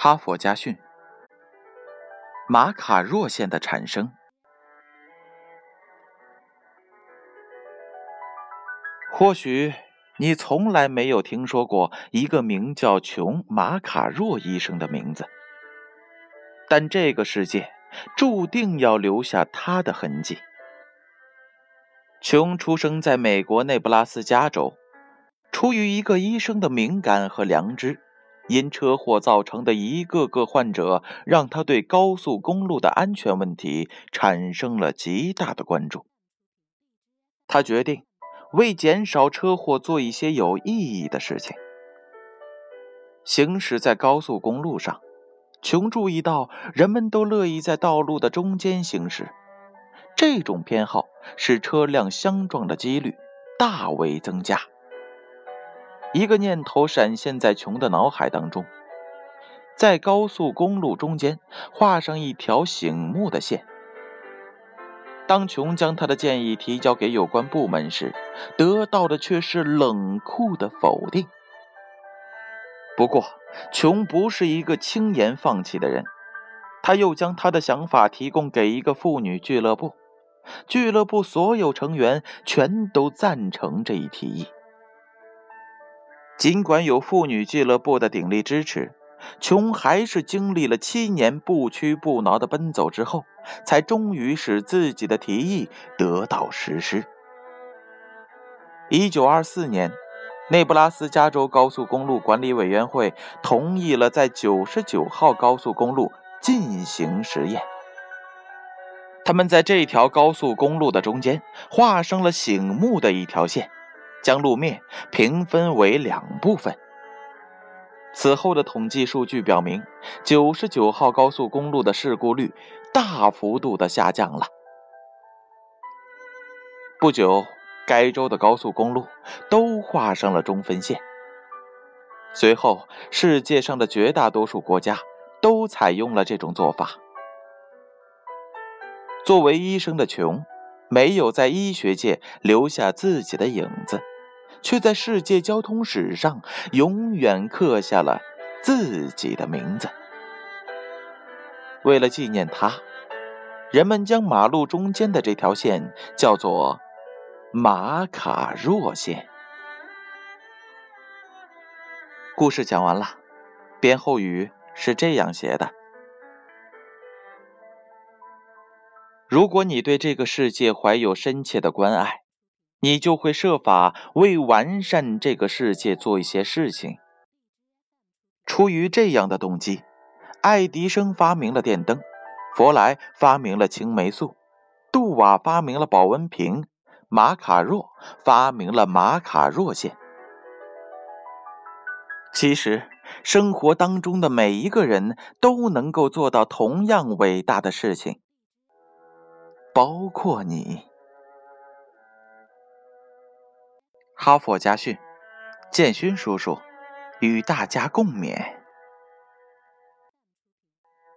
哈佛家训：马卡若线的产生。或许你从来没有听说过一个名叫琼·马卡若医生的名字，但这个世界注定要留下他的痕迹。琼出生在美国内布拉斯加州，出于一个医生的敏感和良知。因车祸造成的一个个患者，让他对高速公路的安全问题产生了极大的关注。他决定为减少车祸做一些有意义的事情。行驶在高速公路上，琼注意到人们都乐意在道路的中间行驶，这种偏好使车辆相撞的几率大为增加。一个念头闪现在琼的脑海当中，在高速公路中间画上一条醒目的线。当琼将他的建议提交给有关部门时，得到的却是冷酷的否定。不过，琼不是一个轻言放弃的人，他又将他的想法提供给一个妇女俱乐部，俱乐部所有成员全都赞成这一提议。尽管有妇女俱乐部的鼎力支持，琼还是经历了七年不屈不挠的奔走之后，才终于使自己的提议得到实施。一九二四年，内布拉斯加州高速公路管理委员会同意了在九十九号高速公路进行实验。他们在这条高速公路的中间画上了醒目的一条线。将路面平分为两部分。此后的统计数据表明，九十九号高速公路的事故率大幅度的下降了。不久，该州的高速公路都画上了中分线。随后，世界上的绝大多数国家都采用了这种做法。作为医生的琼。没有在医学界留下自己的影子，却在世界交通史上永远刻下了自己的名字。为了纪念他，人们将马路中间的这条线叫做马卡若线。故事讲完了，编后语是这样写的。如果你对这个世界怀有深切的关爱，你就会设法为完善这个世界做一些事情。出于这样的动机，爱迪生发明了电灯，弗莱发明了青霉素，杜瓦发明了保温瓶，马卡若发明了马卡若线。其实，生活当中的每一个人都能够做到同样伟大的事情。包括你，哈佛家训，建勋叔叔与大家共勉。